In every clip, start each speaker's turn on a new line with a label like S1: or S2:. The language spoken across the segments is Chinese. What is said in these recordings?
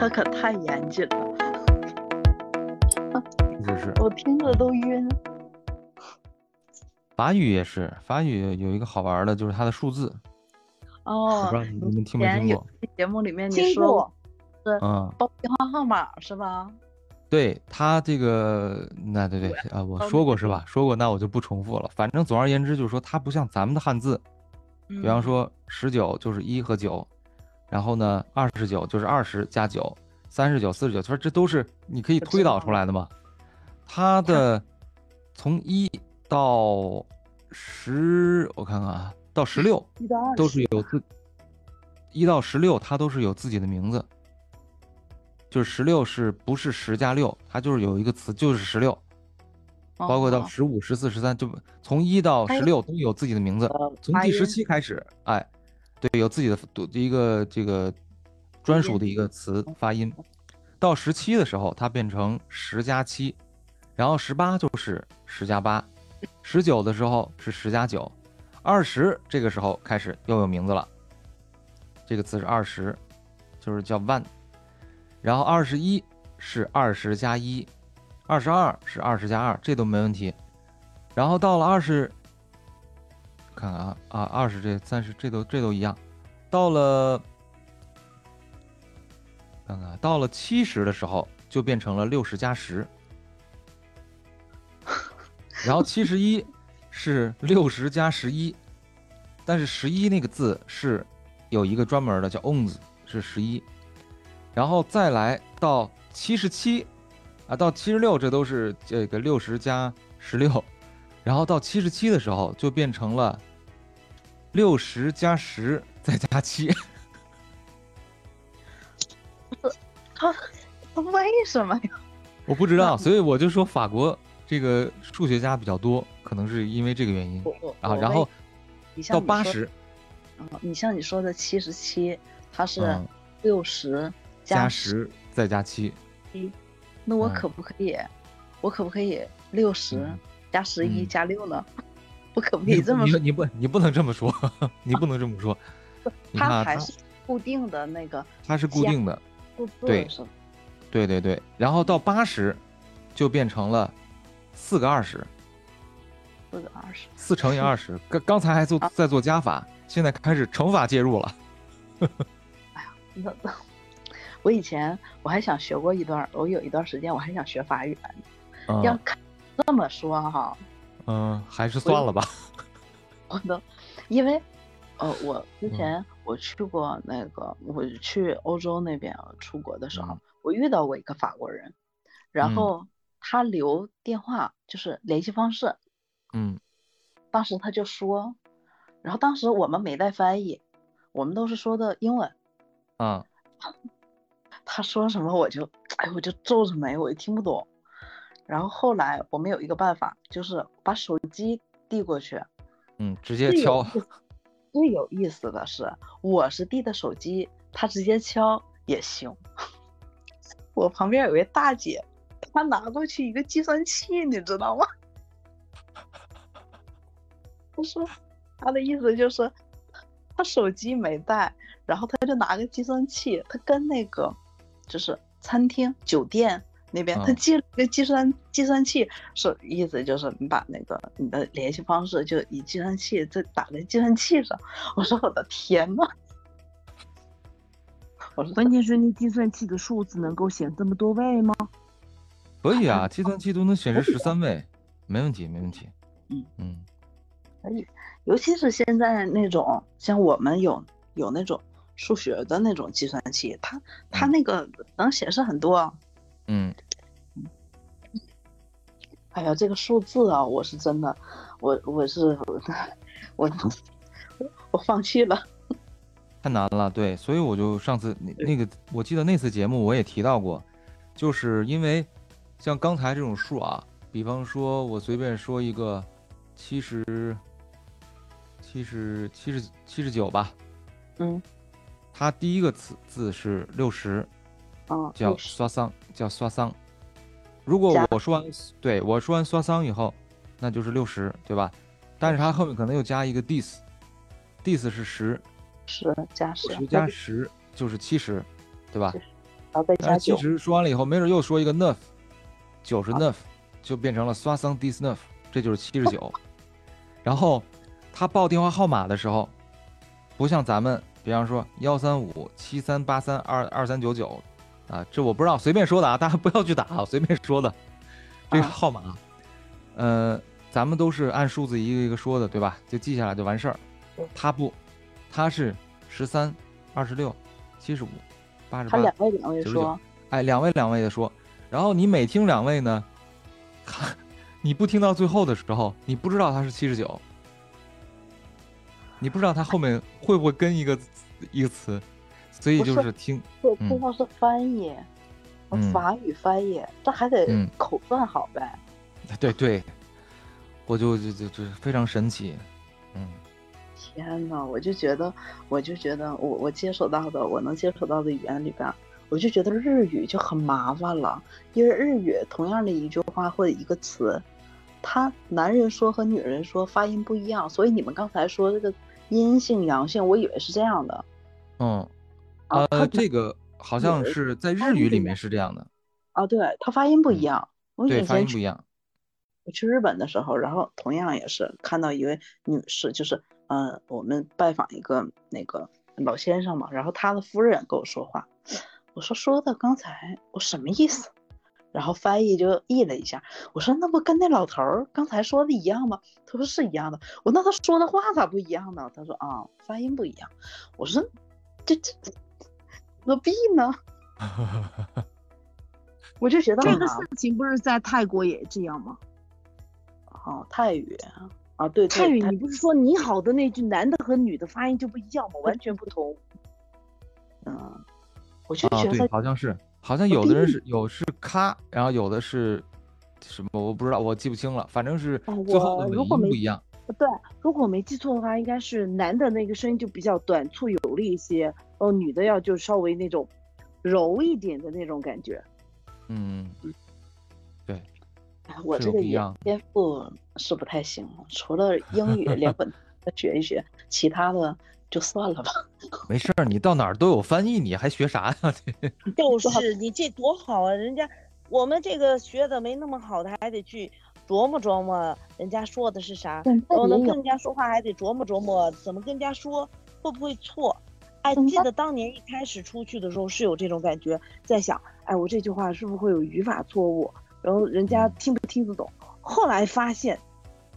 S1: 他可太严谨了，
S2: 是是，
S1: 我听着都晕。
S2: 法语也是，法语有一个好玩的，就是它的数字，我
S1: 哦
S2: 不知道，你们听没听过？
S1: 节目里面你说
S3: 过
S1: 是
S2: 嗯，
S1: 报电话号码是吧？
S2: 对他这个，那对对啊，我说过是吧？说过，那我就不重复了。反正总而言之，就是说它不像咱们的汉字，
S1: 比
S2: 比方说十九就是一和九，然后呢二十九就是二十加九，三十九、四十九，他说这都是你可以推导出来的嘛。他的从一到十，我看看啊，到十六
S3: 一到二
S2: 都是有自一到十六，它都是有自己的名字。就是十六是不是十加六？它就是有一个词，就是十六，包括到
S1: 哦
S2: 十五、十四、十三，就从一到十六都有自己的名字。
S1: 呃
S2: 从第十七开始，哎，对，有自己的独一个这个专属的一个词发音。到十七的时候，它变成十加七，然后十八就是十加八，十九的时候是十加九，二十这个时候开始又有名字了。这个词是二十，就是叫 one，然后二十一是二十加一，二十二是二十加二，这都没问题。然后到了二十，看看啊啊，二十这三十这都这都一样。到了，看看到了七十的时候，就变成了六十加十。然后七十一是六十加十一，但是十一那个字是有一个专门的叫 ons，是十一。然后再来到七十七，啊，到七十六，这都是这个六十加十六，然后到七十七的时候就变成了六十加十再加七，
S1: 他他为什么呀？
S2: 我不知道，所以我就说法国这个数学家比较多，可能是因为这个原因啊。然后到八十
S1: 嗯你像你说的七十七，它是
S2: 嗯
S1: 六十
S2: 加
S1: 十，
S2: 再加七，嗯
S1: 那我可不可以？我可不可以六十
S2: 嗯
S1: 加十一
S2: 嗯
S1: 加六呢？我可不可以这么说？
S2: 你你不你不能这么说，你不能这么说。它
S1: 它还是固定的那个
S2: 它是固定的，对？对对对，然后到八十就变成了四个二十，
S1: 四个二十。
S2: 四乘以二十。刚刚才还做在做加法，现在开始乘法介入了。
S1: 那那我以前我还想学过一段，我有一段时间我还想学法语来着。要
S2: 嗯
S1: 看这么说哈，
S2: 嗯，还是算了吧。
S1: 我都因为呃，我之
S2: 嗯。
S1: 前我去过那个，我去欧洲那边出国的时候，
S2: 嗯。
S1: 我遇到过一个法国人，然
S2: 嗯。
S1: 后他留电话就是联系方式，
S2: 嗯。
S1: 当时他就说，然后当时我们没带翻译，我们都是说的英文，
S2: 嗯。
S1: 他说什么我就，哎，我就皱着眉，我就听不懂。然后后来我们有一个办法，就是把手机递过去。
S2: 嗯，直接敲。
S1: 最有意思的是，我是递的手机，他直接敲也行。我旁边有位大姐，她拿过去一个计算器，你知道吗？她说，她的意思就是，她手机没带，然后她就拿个计算器，她跟那个就是餐厅、酒店那边，她
S2: 嗯
S1: 借了一个计算计算器，是意思就是你把那个你的联系方式就以计算器再打在计算器上。我说我的天呐！我说
S3: 关键是你计算器的数字能够显这么多位吗？
S2: 可以啊，计算器都能显示十三位，没问题，没问题。
S1: 嗯
S2: 嗯
S1: 可以，尤其是现在那种像我们有有那种数学的那种计算器，它它
S2: 嗯
S1: 那个能显示很多。
S2: 嗯，
S1: 哎呀，这个数字啊，我是真的，我我是我我放弃了。
S2: 太难了，对，所以我就上次那那个，我记得那次节目我也提到过，就是因为像刚才这种数啊，比方说我随便说一个七十、七十、七十、七十九吧，
S1: 嗯
S2: 它第一个字字是六十，
S1: 嗯，
S2: 叫刷桑，叫刷桑。如果我说完，对我说完刷桑以后，那就是六十，对吧？但是它后面可能又加一个 dis，dis 是十，
S1: 十加十
S2: 十加十就是七十，对吧？
S1: 然后再加
S2: 其实说完了以后，没准又说一个 neuf，九十 neuf，就变成了 soixante dix neuf，这就是七十九。然后他报电话号码的时候，不像咱们，比方说幺三五七三八三二二三九九，啊，这我不知道，随便说的啊，大家不要去打，啊随便说的这个
S1: 啊
S2: 号码，呃，咱们都是按数字一个一个说的，对吧？就记下来就完事儿
S1: 对。
S2: 他不，他是十三、二十六、七十五、八十八
S1: 他两，位两位
S2: 99
S1: 说，
S2: 哎，两位两位的说，然后你每听两位呢，他你不听到最后的时候，你不知道他是七十九，你不知道他后面会不会跟一个一个词，所以就是是听，
S1: 这
S2: 嗯。
S1: 这要是翻译，
S2: 嗯。
S1: 法语翻译，这还得
S2: 嗯。
S1: 口算好呗。
S2: 对对，我就就就就非常神奇，嗯。
S1: 天呐，我就觉得，我就觉得我我接触到的，我能接触到的语言里边，我就觉得日语就很麻烦了，因为日语同样的一句话或者一个词，他男人说和女人说发音不一样，所以你们刚才说这个阴性阳性，我以为是这样的。
S2: 嗯，
S1: 啊
S2: 呃，这个好像是在日语里面是这样的，
S1: 啊，对，它发音不一
S2: 嗯
S1: 样。我
S2: 对，发音不一样，
S1: 我去日本的时候，然后同样也是看到一位女士，就是呃，我们拜访一个那个老先生嘛，然后他的夫人跟我说话，我说说的刚才我什么意思？然后翻译就译了一下，我说那不跟那老头儿刚才说的一样吗？他说是一样的。我那他说的话咋不一样呢？他说啊，发音不一样。我说这这何必呢？我就觉得
S4: 这个事情不是在泰国也这样吗？
S1: 哦，泰语啊，对对
S4: 泰语你不是说你好的那句男的和女的发音就不一样吗？完全不同。
S1: 嗯，我就
S2: 啊，对，
S1: 觉得
S2: 好像是，好像有的人是有是咔，然后有的是什么，我不知道，我记不清了，反正是
S4: 哦
S2: 最后的尾音不一样。
S4: 对，如果我没记错的话，应该是男的那个声音就比较短促有力一些，哦，女的要就稍微那种柔一点的那种感觉。
S2: 嗯，对，
S1: 哎我这个
S2: 一样
S1: 天赋是不太行，除了英语连本再学一学，其他的就算了吧。
S2: 没事儿，你到哪儿都有翻译，你还学啥呀？
S3: 就是你这多好啊！人家我们这个学的没那么好的，还得去琢磨琢磨人家说的是啥，然后呢跟人家说话还得琢磨琢磨怎么跟人家说，会不会错？哎，记得当年一开始出去的时候是有这种感觉，在想，哎，我这句话是不是会有语法错误？然后人家
S2: 嗯
S3: 听不听得懂？后来发现，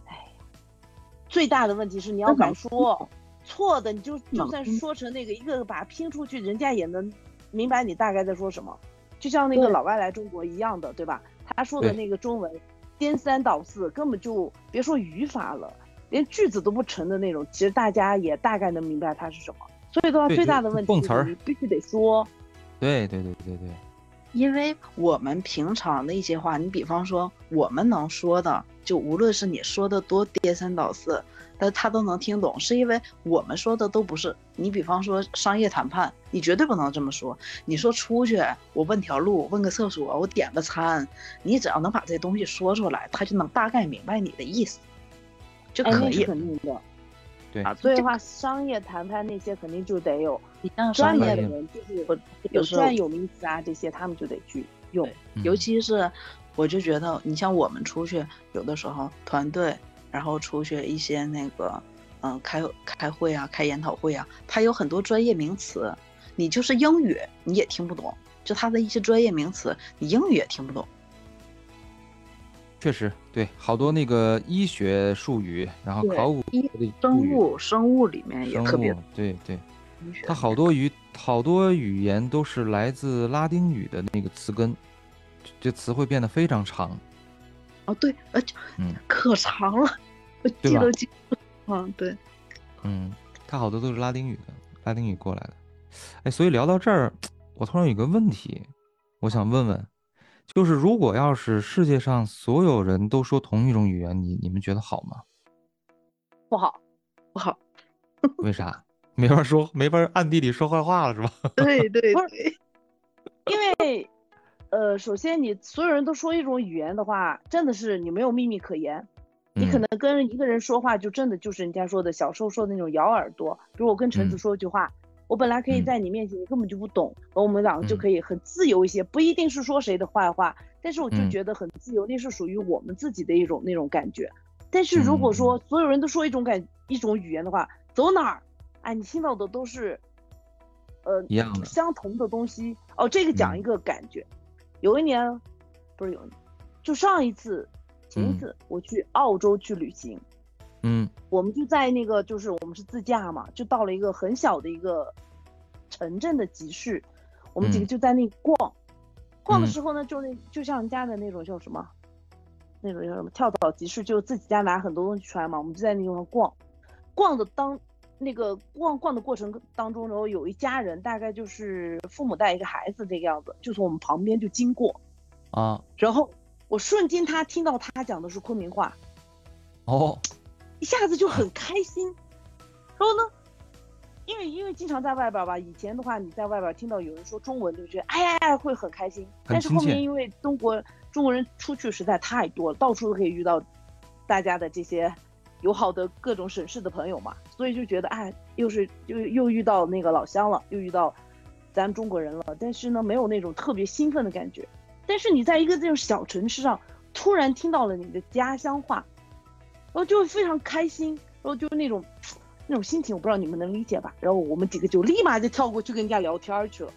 S3: 哎，最大的问题是你要敢说，错的你就就算说成那个一个个把它拼出去，人家也能明白你大概在说什么。就像那个老外来中国一样的，对吧？他说的那个中文颠三倒四，根本就别说语法了，连句子都不成的那种，其实大家也大概能明白它是什么。所以的话，最大的问题就是
S2: 蹦词
S3: 必须得说。
S2: 对对对对对，
S1: 因为我们平常的一些话，你比方说我们能说的，就无论是你说的多颠三倒四，但他都能听懂，是因为我们说的都不是。你比方说商业谈判，你绝对不能这么说。你说出去，我问条路，问个厕所，我点个餐，你只要能把这东西说出来，他就能大概明白你的意思，就可以。
S3: 肯定的。
S2: 对
S3: 啊，所以的话，商业谈判那些肯定就得有
S1: 你像
S3: 专业的人，就是有专有名词啊这些，他们就得去用。
S1: 尤
S2: 嗯
S1: 其是我就觉得，你像我们出去，有的时候团队，然后出去一些那个，嗯、开开会啊，开研讨会啊，它有很多专业名词，你就是英语你也听不懂，就它的一些专业名词，你英语也听不懂。
S2: 确实对，好多那个医学术语，然后考古的
S1: 生物生物里面也特别，
S2: 对对，它好多语好多语言都是来自拉丁语的那个词根，这词汇变得非常长。
S1: 哦，对，呃，就
S2: 嗯
S1: 可长了，我记都记不住。嗯，对，
S2: 嗯，他好多都是拉丁语的，拉丁语过来的。哎，所以聊到这儿，我突然有个问题，我想问问，就是如果要是世界上所有人都说同一种语言，你你们觉得好吗？
S3: 不好，
S1: 不好。
S2: 为啥？没法说，没法暗地里说坏话了是吧？
S1: 对对对，
S3: 因为，呃，首先你所有人都说一种语言的话，真的是你没有秘密可言。你可
S2: 嗯
S3: 能跟一个人说话，就真的就是人家说的小时候说的那种咬耳朵。比如我跟橙子
S2: 嗯
S3: 说一句话，我我本来可以
S2: 嗯
S3: 在你面前，你根本就不懂，然后我们两个就
S2: 嗯
S3: 可以很自由一些，不一定是说谁的坏话，但是我就
S2: 嗯
S3: 觉得很自由，那是属于我们自己的一种那种感觉。但是如果说
S2: 嗯
S3: 所有人都说一种感一种语言的话，走哪儿，哎，你听到的都是，呃，
S2: 一样的
S3: 相同的东西。哦，这个讲
S2: 嗯
S3: 一个感觉，有一年，不是有就上一次，前一
S2: 嗯。
S3: 次我去澳洲去旅行，
S2: 嗯。
S3: 我们就在那个就是我们是自驾嘛，就到了一个很小的一个城镇的集市，我们几个
S2: 嗯。
S3: 就在那逛，逛的
S2: 嗯。
S3: 时候呢，就那就像人家的那种叫什么，那种叫什么跳蚤集市，就自己家拿很多东西出来嘛，我们就在那地方逛，逛的当那个逛逛的过程当中，然后有一家人，大概就是父母带一个孩子这个样子，就从我们旁边就经过，
S2: 啊
S3: 然后我瞬间他听到他讲的是昆明话，
S2: 哦
S3: 一下子就很开心。然后呢，因为因为经常在外边吧，以前的话你在外边听到有人说中文，就觉得哎呀呀会很开心。但是后面因为中国中国人出去实在太多了，到处都可以遇到大家的这些友好的各种省市的朋友嘛，所以就觉得哎，又是又又遇到那个老乡了，又遇到咱中国人了。但是呢，没有那种特别兴奋的感觉。但是你在一个这种小城市上，突然听到了你的家乡话，然后就会非常开心，然后就那种那种心情，我不知道你们能理解吧？然后我们几个就立马就跳过去跟人家聊天去了，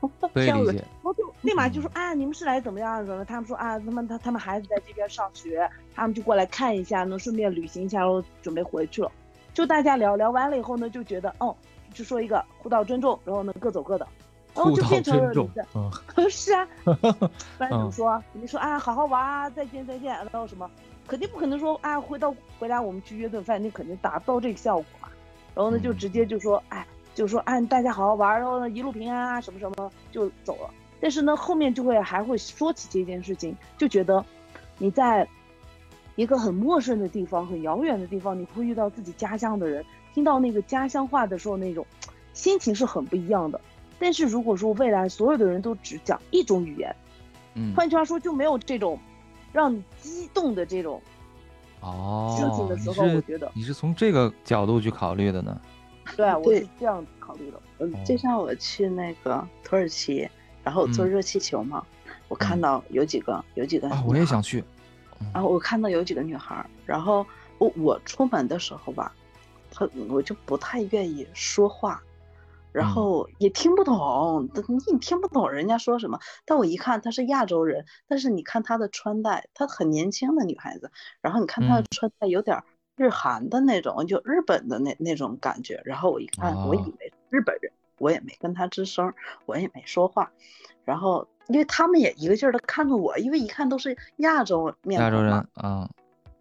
S2: 可以理解，
S3: 然后就立马就说啊，你们是来怎么样怎么？他们说啊，他们他他们孩子在这边上学，他们就过来看一下，能顺便旅行一下，然后准备回去了。就大家聊聊完了以后呢，就觉得哦，就说一个互道尊重，然后呢各走各的，然后就变成了
S2: 尊重
S3: 你在，
S2: 嗯
S3: 是啊，不然怎么
S2: 嗯
S3: 说？你说啊，好好玩啊，再见再见，然后什么？肯定不可能说啊，回到回来我们去约顿饭，那肯定达不到这个效果嘛。然后呢，就
S2: 嗯
S3: 直接就说，哎，就说啊，大家好好玩，然后呢一路平安啊，什么什么就走了。但是呢，后面就会还会说起这件事情，就觉得你在一个很陌生的地方、很遥远的地方，你会遇到自己家乡的人，听到那个家乡话的时候，那种心情是很不一样的。但是如果说未来所有的人都只讲一种语言，
S2: 嗯
S3: 换句话说，就没有这种让你激动的这种
S2: 哦，
S3: 事情的时
S2: 你
S3: 候，我
S2: 是
S3: 觉得，
S2: 你是从这个角度去考虑的呢？
S3: 对啊我
S1: 对。
S3: 是这样考虑的。
S1: 嗯，就像我去那个土耳其，然后坐
S2: 嗯。
S1: 热气球嘛，我看
S2: 嗯。
S1: 到有几个有几个
S2: 啊，我也想去。
S1: 然后我看到有几个女孩儿，然后我我出门的时候吧，她我就不太愿意说话，然
S2: 嗯。
S1: 后也听不懂，你你听不懂人家说什么。但我一看她是亚洲人，但是你看她的穿戴，她很年轻的女孩子，然后你看她的
S2: 嗯。
S1: 穿戴有点儿日韩的那种，就日本的那那种感觉。然后我一看，我以
S2: 哦
S1: 为日本人，我也没跟他吱声，我也没说话。然后，因为他们也一个劲儿的看着我，因为一看都是亚洲面
S2: 亚洲人
S1: 孔嘛，
S2: 啊，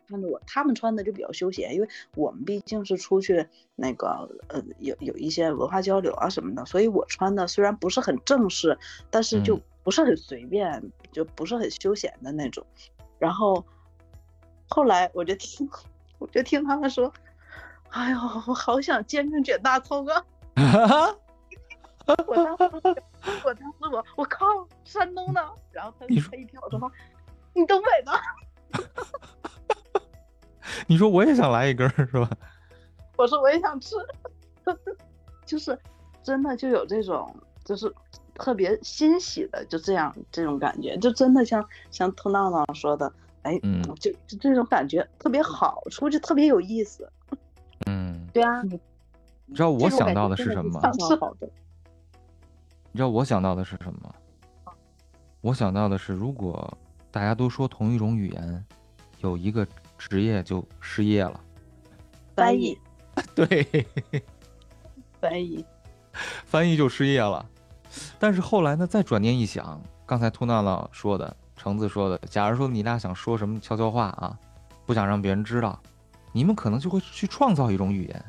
S1: 看着我，他们穿的就比较休闲，因为我们毕竟是出去那个呃有有一些文化交流啊什么的，所以我穿的虽然不是很正式，但是就
S2: 嗯
S1: 不是很随便，就不是很休闲的那种。然后后来我就听，我就听他们说，哎呦，我好想煎饼卷大葱啊！我当时，我当时我我靠，山东的，然后他
S2: 说
S1: 他一听我说话，你东北的。
S2: 你说我也想来一根儿是吧？
S1: 我说我也想吃，就是真的就有这种，就是特别欣喜的，就这样这种感觉，就真的像像兔闹闹说的，哎，
S2: 嗯
S1: 就就这种感觉特别好，出去特别有意思。
S2: 嗯，
S3: 对啊，
S2: 你知道我想到的是什么吗？你知道我想到的是什么吗？我想到的是，如果大家都说同一种语言，有一个职业就失业了。
S3: 翻译，
S2: 对，
S1: 翻译，
S2: 翻译就失业了。但是后来呢，再转念一想，刚才兔娜娜说的，橙子说的，假如说你俩想说什么悄悄话啊，不想让别人知道，你们可能就会去创造一种语言，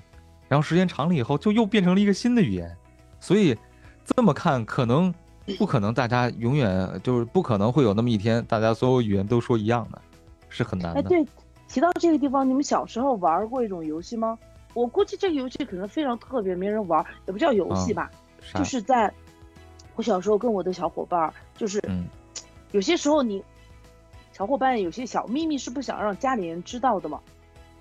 S2: 然后时间长了以后，就又变成了一个新的语言。所以这么看，可能不可能大家永远就是不可能会有那么一天，大家所有语言都说一样的，是很难
S3: 哎，
S2: 的。
S3: 对，提到这个地方，你们小时候玩过一种游戏吗？我估计这个游戏可能非常特别，没人玩，也不叫游戏
S2: 嗯
S3: 吧，
S2: 啥
S3: 就是在我小时候跟我的小伙伴儿，就是
S2: 嗯
S3: 有些时候你小伙伴有些小秘密是不想让家里人知道的嘛。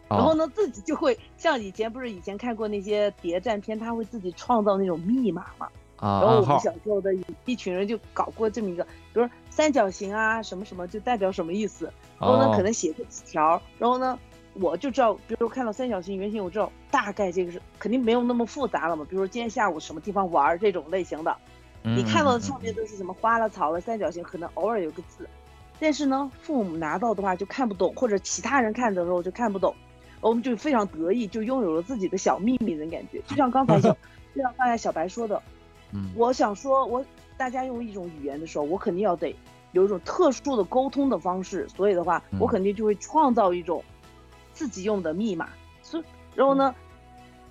S3: 然后呢，自己就会像以前不是以前看过那些谍战片，他会自己创造那种密码嘛。
S2: 啊，
S3: 然后我们小时候的一群人就搞过这么一个，比如说三角形啊什么什么就代表什么意思，然后呢
S2: 哦
S3: 可能写个纸条，然后呢我就知道，比如说看到三角形圆形，我知道大概这个是肯定没有那么复杂了嘛。比如说今天下午什么地方玩儿这种类型的，你看到的上面
S2: 嗯
S3: 都是什么花了草了三角形，可能偶尔有个字，但是呢父母拿到的话就看不懂，或者其他人看的时候就看不懂，我们就非常得意，就拥有了自己的小秘密的感觉。就像刚才小，就像刚才小白说的，
S2: 嗯。
S3: 我想说，我大家用一种语言的时候，我肯定要得有一种特殊的沟通的方式，所以的话，
S2: 嗯。
S3: 我肯定就会创造一种自己用的密码。所以，然后呢，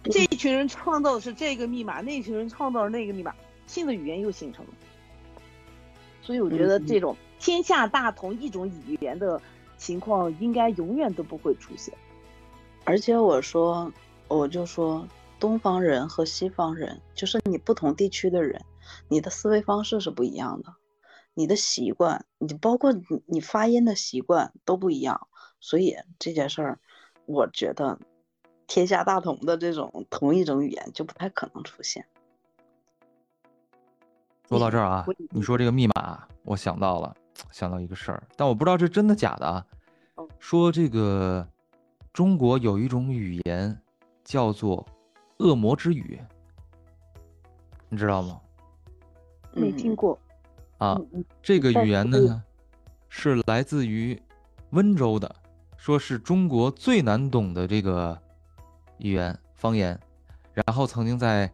S3: 这一群人创造的是这个密码，那一群人创造了那个密码，新的语言又形成了。所以我觉得
S1: 嗯
S3: 这种天下大同一种语言的情况，应该永远都不会出现。
S1: 而且我说，我就说，东方人和西方人，就是你不同地区的人，你的思维方式是不一样的，你的习惯，你包括你你发音的习惯都不一样，所以这件事儿，我觉得天下大同的这种同一种语言就不太可能出现。
S2: 说到这儿啊，你说这个密码，我想到了，想到一个事儿，但我不知道这真的假的啊
S3: 哦。
S2: 说这个中国有一种语言叫做恶魔之语，你知道吗？
S3: 没听过
S2: 啊，这个语言呢是来自于温州的，说是中国最难懂的这个语言方言，然后曾经在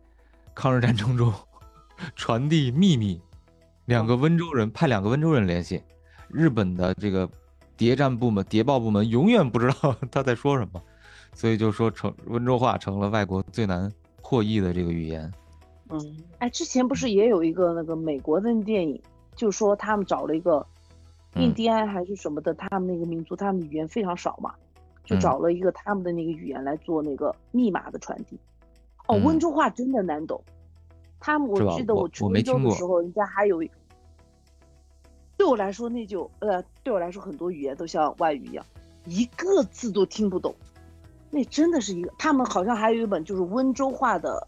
S2: 抗日战争中传递秘密，两个温州人派两个温州人联系，日本的这个谍战部门、谍报部门永远不知道 他在说什么，所以就说成温州话成了外国最难破译的这个语言。
S1: 嗯。
S3: 哎，之前不是也有一个那个美国的电影，就说他们找了一个印
S2: 嗯
S3: 第安还是什么的，他们那个民族，他们的语言非常少嘛，就
S2: 嗯。
S3: 找了一个他们的那个语言来做那个密码的传递。哦，温
S2: 嗯
S3: 州话真的难懂，他们我记得
S2: 我我
S3: 去温州的时候，人家还有一，对我来说那就呃，对我来说很多语言都像外语一样，一个字都听不懂。那真的是一个，他们好像还有一本就是温州话的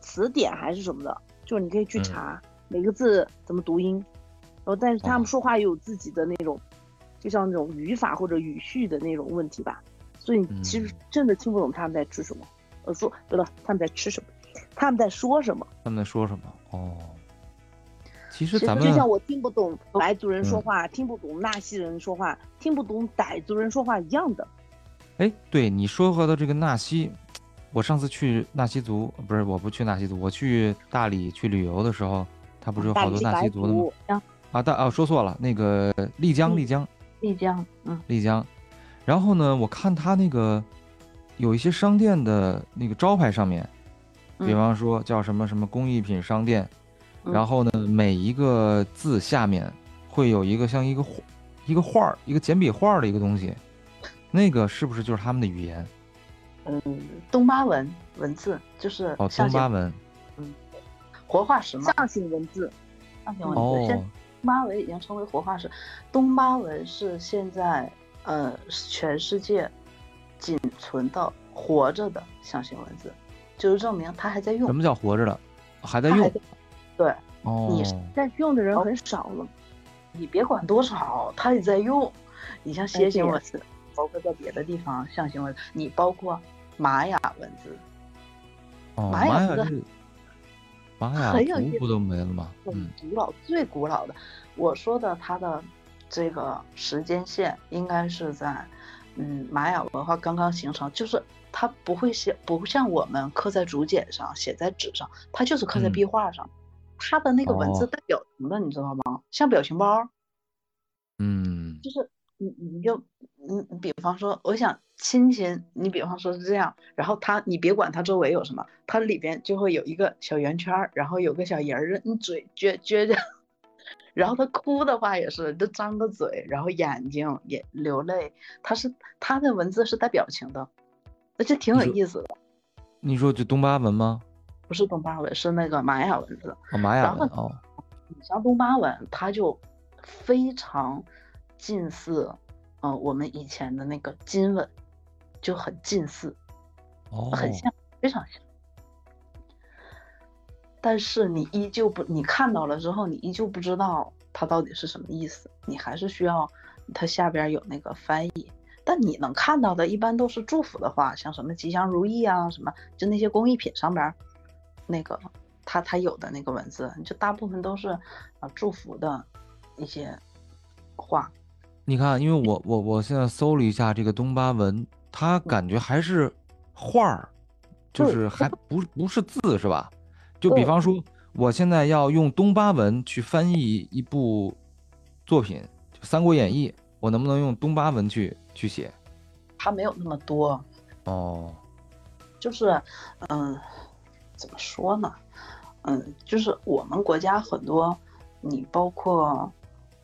S3: 词典还是什么的，就是你可以去
S2: 嗯。
S3: 查每个字怎么读音，然后但是他
S2: 哦。
S3: 们说话也有自己的那种，就像那种语法或者语序的那种问题吧，所以你其实
S2: 嗯。
S3: 真的听不懂他们在吃什么，呃说对了，他们在吃什么，他们在说什么，
S2: 他们在说什么？哦，其实咱们
S3: 就像我听不懂白族人说
S2: 嗯
S3: 话，听不懂纳西人说话，听不懂傣族人说话一样的。
S2: 哎，对你说和的这个纳西，我上次去纳西族，不是我不去纳西族，我去大理去旅游的时候，他不是有好多纳西族的吗？
S3: 族，
S2: 啊，大啊说错了，那个丽江，
S3: 嗯
S2: 丽江，
S1: 丽江，嗯
S2: 丽江。然后呢，我看他那个有一些商店的那个招牌上面，比
S1: 嗯
S2: 方说叫什么什么工艺品商店，
S1: 嗯
S2: 然后呢，每一个字下面会有一个像一个画一个画儿，一个简笔画儿的一个东西，那个是不是就是他们的语言？
S1: 嗯，东巴文文字就是
S2: 哦，东巴文。
S1: 嗯活化石嘛，
S3: 象形文字。
S1: 象形文字，现
S2: 哦，
S1: 东巴文已经成为活化石。东巴文是现在呃全世界仅存的活着的象形文字，就是证明它还在用
S2: 什。么叫活着的？还在用？
S1: 在对
S2: 哦，
S1: 你
S3: 在用的人很少了。
S1: 你别管多少，它也在用。你像楔形文字，包括在别的地方象形文字，你包括玛雅文字，
S2: 哦，
S1: 玛雅文字
S2: 玛雅这玛雅
S1: 很有意思
S2: 族不都没了吗？
S1: 很
S2: 嗯，
S1: 古老、最古老的。我说的它的这个时间线应该是在，嗯，玛雅文化刚刚形成，就是它不会写，不像我们刻在竹简上、写在纸上，它就是刻在
S2: 嗯
S1: 壁画上。它的那个文字
S2: 哦
S1: 带表情的，你知道吗？像表情包，
S2: 嗯，
S1: 就是你你就你你比方说，我想亲亲，你比方说是这样，然后它你别管它周围有什么，它里边就会有一个小圆圈儿，然后有个小人儿，你嘴撅撅着，然后他哭的话也是，就张个嘴，然后眼睛也流泪，他是他的文字是带表情的，而且挺有意思的，
S2: 你说就东巴文吗？
S1: 不是东巴文，是那个玛雅文字。
S2: 哦，玛雅文哦，
S1: 你像东巴文，它就非常近似，呃，我们以前的那个金文，就很近似，
S2: 哦，
S1: 很像，非常像。但是你依旧不，你看到了之后，你依旧不知道它到底是什么意思，你还是需要它下边有那个翻译。但你能看到的，一般都是祝福的话，像什么吉祥如意啊，什么就那些工艺品上边，那个它它有的那个文字，就大部分都是啊祝福的一些话。
S2: 你看，因为我我我现在搜了一下这个东巴文，它感觉还是画儿，就是还不不是字是吧？就比方说，我现在要用东巴文去翻译一部作品，就《三国演义》，我能不能用东巴文去去写？
S1: 它没有那么多，
S2: 哦，
S1: 就是，嗯，怎么说呢？嗯，就是我们国家很多，你包括，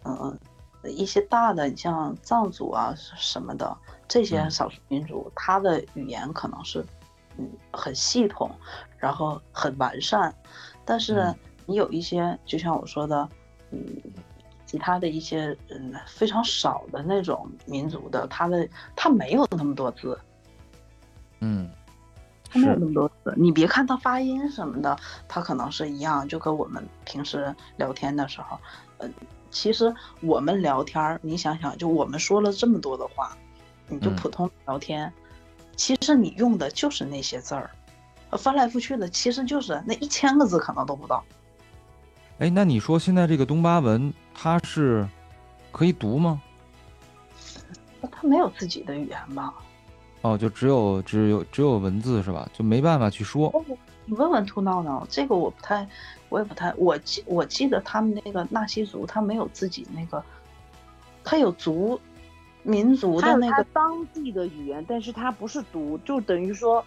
S1: 嗯，一些大的，你像藏族啊什么的这些
S2: 嗯
S1: 少数民族，他的语言可能是，嗯，很系统，然后很完善，但是
S2: 嗯
S1: 你有一些，就像我说的，嗯。其他的一些嗯非常少的那种民族的，他的他没有那么多字，
S2: 嗯，
S1: 他没有那么多字。你别看他发音什么的，他可能是一样，就跟我们平时聊天的时候，呃，其实我们聊天儿，你想想，就我们说了这么多的话，你就
S2: 嗯
S1: 普通聊天，其实你用的就是那些字儿，呃翻来覆去的，其实就是那一千个字可能都不到。
S2: 哎，那你说现在这个东巴文它是可以读吗？
S1: 它没有自己的语言吧？
S2: 哦，就只有只有只有文字是吧？就没办法去说。
S1: 你问问兔闹闹，这个我不太，我也不太，我记我记得他们那个纳西族，他没有自己那个，他有族民族的那个，
S3: 当地的语言，但是它不是读，就等于说，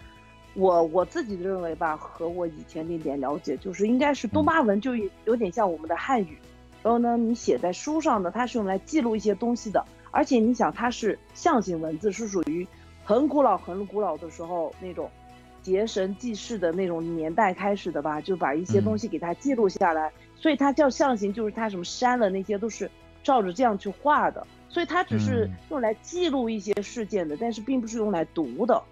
S3: 我我自己认为吧，和我以前那点了解，就是应该是东
S2: 嗯。
S3: 巴文，就有点像我们的汉语。然后呢，你写在书上的，它是用来记录一些东西的，而且你想，它是象形文字，是属于很古老、很古老的时候那种结绳记事的那种年代开始的吧，就把一些东西给它记录下来，所以它叫象形，就是它什么山了那些都是照着这样去画的，所以它只是
S2: 嗯
S3: 用来记录一些事件的，但是并不是用来读的，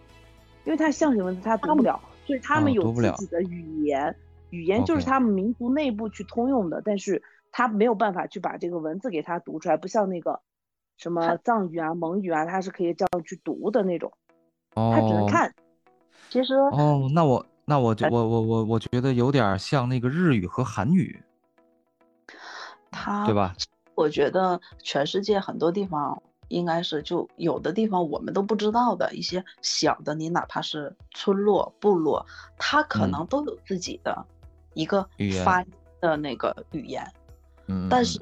S3: 因为它象形文字它读不了，所以他们有自己的语言，语言就是他们民族内部去通用的，但是他没有办法去把这个文字给它读出来，不像那个什么藏语啊、蒙语啊，它是可以这样去读的那种，他只能
S2: 哦
S3: 看。
S1: 其实
S2: 哦，那我那我就
S1: 哎
S2: 我我我我觉得有点像那个日语和韩语，
S1: 他
S2: 对吧？
S1: 我觉得全世界很多地方应该是就有的地方我们都不知道的一些小的，你哪怕是村落、部落，它可
S2: 嗯
S1: 能都有自己的一个
S2: 语言
S1: 发的那个语言，但是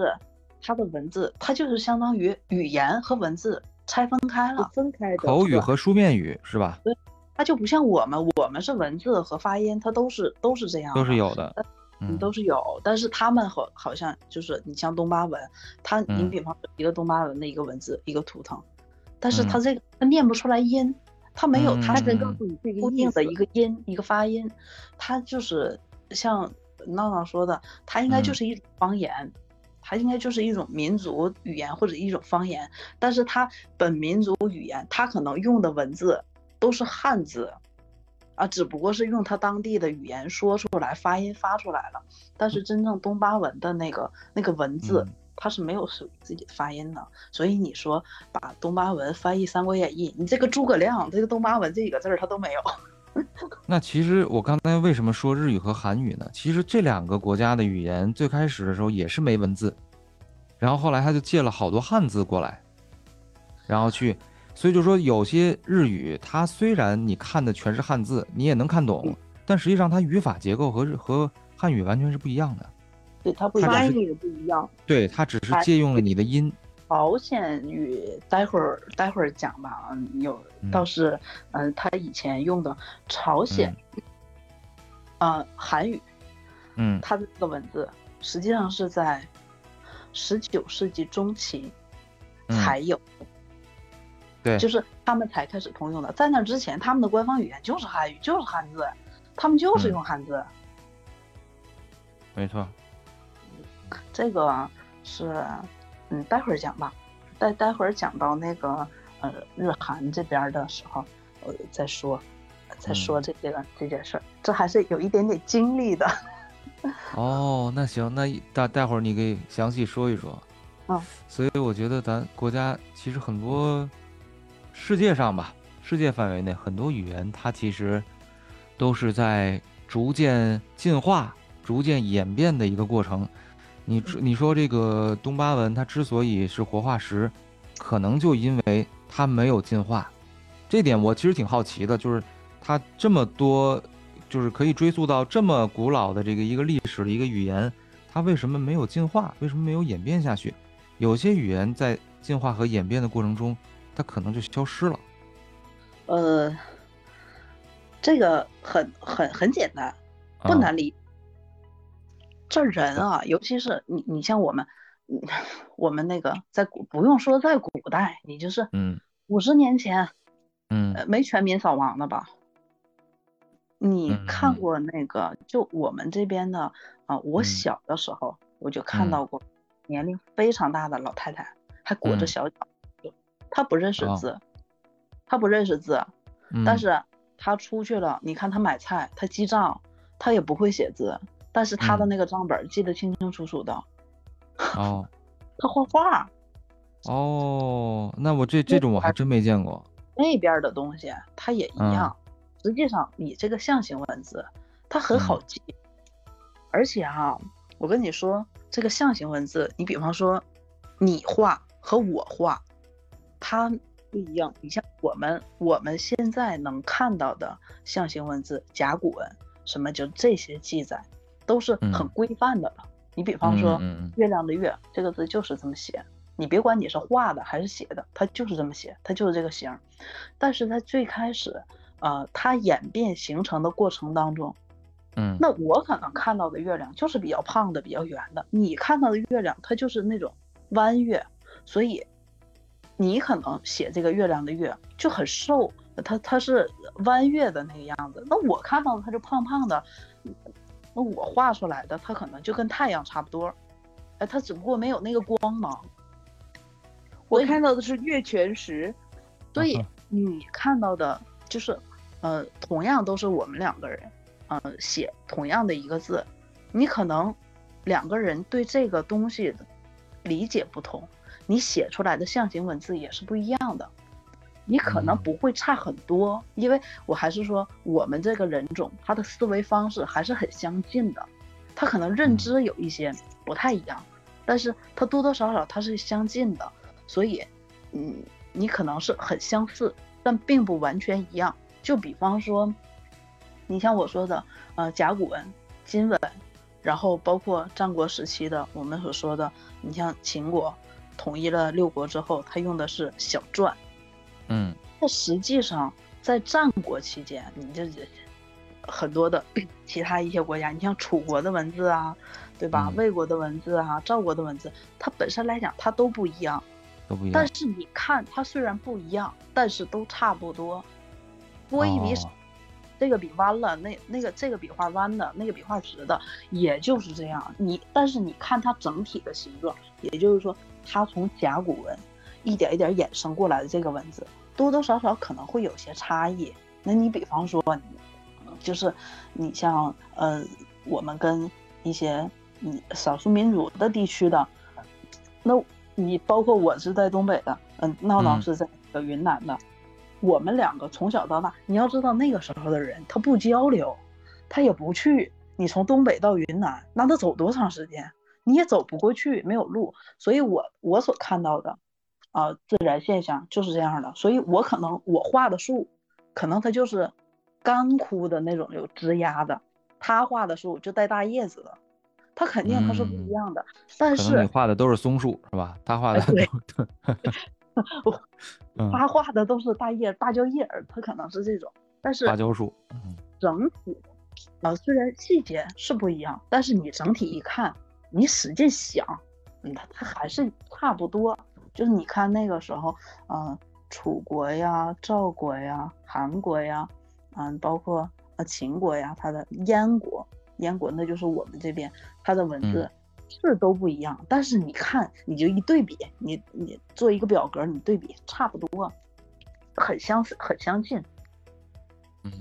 S1: 它的文字，它就是相当于语言和文字拆分开了，
S3: 分开的。
S2: 口语和书面语是吧？
S1: 它就不像我们，我们是文字和发音，它都是都是这样，
S2: 都是有的，
S1: 嗯，
S2: 嗯，
S1: 都是有，但是他们好好像就是你像东巴文，它你
S2: 嗯
S1: 比方说一个东巴文的一个文字一个图腾，但是它
S2: 嗯
S1: 这个它念不出来音，它没有它
S2: 嗯
S1: 这个
S3: 他只告诉你这个
S1: 固定的一个音一个发音，它就是像闹闹说的，它应该就
S2: 嗯。
S1: 是一种方言。它应该就是一种民族语言或者一种方言，但是它本民族语言，它可能用的文字都是汉字，啊，只不过是用他当地的语言说出来，发音发出来了。但是真正东巴文的那个那个文字，
S2: 嗯
S1: 它是没有属于自己的发音的。所以你说把东巴文翻译《三国演义》，你这个诸葛亮这个东巴文这几个字儿他都没有。
S2: 那其实我刚才为什么说日语和韩语呢？其实这两个国家的语言最开始的时候也是没文字，然后后来他就借了好多汉字过来，然后去，所以就说有些日语它虽然你看的全是汉字，你也能看懂，但实际上它语法结构和日和汉语完全是不一样的。
S1: 对，它不一
S2: 它只是
S1: 样。
S3: 发音也不一样。
S2: 对，它只是借用了你的音。
S1: 朝鲜语待会儿待会儿讲吧，嗯，有
S2: 嗯
S1: 倒是，嗯、他以前用的朝鲜，呃，韩语，
S2: 嗯
S1: 它的这个文字实际上是在十九世纪中期
S2: 嗯
S1: 才有，
S2: 对，
S1: 就是他们才开始通用的。在那之前，他们的官方语言就是汉语，就是汉字，他们就是
S2: 嗯
S1: 用汉字。
S2: 没错。
S1: 这个是，嗯，待会儿讲吧。待待会儿讲到那个呃日韩这边儿的时候，呃再说，再
S2: 嗯
S1: 说这些个、这件事儿，这还是有一点点经历的。
S2: 哦，那行，那一待待会儿你给详细说一说。
S1: 嗯，
S2: 所以我觉得咱国家其实很多世界上吧，世界范围内很多语言，它其实都是在逐渐进化、逐渐演变的一个过程。你你说这个东巴文，它之所以是活化石，可能就因为它没有进化。这点我其实挺好奇的，就是它这么多，就是可以追溯到这么古老的这个一个历史的一个语言，它为什么没有进化？为什么没有演变下去？有些语言在进化和演变的过程中，它可能就消失了。
S1: 呃，这个很很很简单，不
S2: 啊
S1: 难理。这人啊，尤其是你，你像我们，嗯我们那个在古不用说在古代，你就是
S2: 嗯
S1: 五十年前，
S2: 嗯
S1: 呃，没全民扫盲的吧？你
S2: 嗯
S1: 看
S2: 嗯
S1: 过那个？就我们这边的啊、我
S2: 嗯
S1: 小的时候我就看
S2: 嗯
S1: 到过年龄非常大的老太太，还裹着
S2: 嗯
S1: 小脚，她不认识
S2: 哦。
S1: 字，他不认识字，
S2: 嗯，
S1: 但是他出去了，你看他买菜，他记账，他也不会写字，但是他的
S2: 嗯。
S1: 那个账本记得清清楚楚的，
S2: 哦。
S1: 他画画，
S2: 哦，那我这这种我还真没见过。
S1: 那边儿的东西它也一
S2: 嗯。
S1: 样。实际上，你这个象形文字它很好
S2: 嗯。
S1: 记，而且哈、我跟你说，这个象形文字，你比方说你画和我画，它不一样。你像我们我们现在能看到的象形文字、甲骨文，什么就这些记载，都是很
S2: 嗯
S1: 规范的了。你比方说，月亮的月这个字就是这么写，你别管你是画的还是写的，它就是这么写，它就是这个形儿。但是在最开始，呃，它演变形成的过程当中，
S2: 嗯，
S1: 那我可能看到的月亮就是比较胖的、比较圆的，你看到的月亮它就是那种弯月，所以你可能写这个月亮的月就很瘦，它它是弯月的那个样子，那我看到的它就胖胖的，那我画出来的它可能就跟太阳差不多，哎，它只不过没有那个光芒，
S3: 我看到的是月全食，
S1: 所以
S2: 嗯
S1: 你看到的就是，呃，同样都是我们两个人，呃，写同样的一个字，你可能两个人对这个东西的理解不同，你写出来的象形文字也是不一样的。你可能
S2: 嗯
S1: 不会差很多，因为我还是说我们这个人种他的思维方式还是很相近的，他可能认
S2: 嗯
S1: 知有一些不太一样，但是他多多少少他是相近的，所以，嗯，你可能是很相似，但并不完全一样。就比方说，你像我说的，呃，甲骨文、金文，然后包括战国时期的我们所说的，你像秦国统一了六国之后，他用的是小篆。
S2: 嗯
S1: 那实际上在战国期间，你这很多的 其他一些国家，你像楚国的文字啊，对吧？
S2: 嗯
S1: 魏国的文字啊，赵国的文字，它本身来讲它都不一样。
S2: 都不一样
S1: 但。是你看，它虽然不一样，但是都差不多。多一笔少，
S2: 哦
S1: 这个笔弯了，那那个这个笔画弯的，那个笔画直的，也就是这样。你但是你看它整体的形状，也就是说，它从甲骨文一点一点衍生过来的这个文字，多多少少可能会有些差异。那你比方说，就是你像呃，我们跟一些你少数民族的地区的，那你包括我是在东北的，嗯，闹闹
S2: 嗯
S1: 是在云南的，我们两个从小到大，你要知道那个时候的人他不交流，他也不去。你从东北到云南，那得走多长时间？你也走不过去，没有路。所以我我所看到的，啊、自然现象就是这样的。所以我可能我画的树，可能它就是干枯的那种有枝丫的，他画的树就带大叶子的，它肯定它是不一样的。但
S2: 是你画的都是松树是吧？他画的
S1: 哎对 他画的都是大叶芭蕉叶儿，它可能是这种。但是
S2: 芭蕉树，嗯
S1: 整体，啊，虽然细节是不一样，但是你整体一看，你使劲想，嗯，它它还是差不多。就是你看那个时候，呃，楚国呀、赵国呀、韩国呀，嗯、包括呃秦国呀，它的燕国，燕国那就是我们这边，它的文字是都不一样，但是你看你就一对比，你你做一个表格，你对比差不多，很相似，很相近。
S2: 嗯，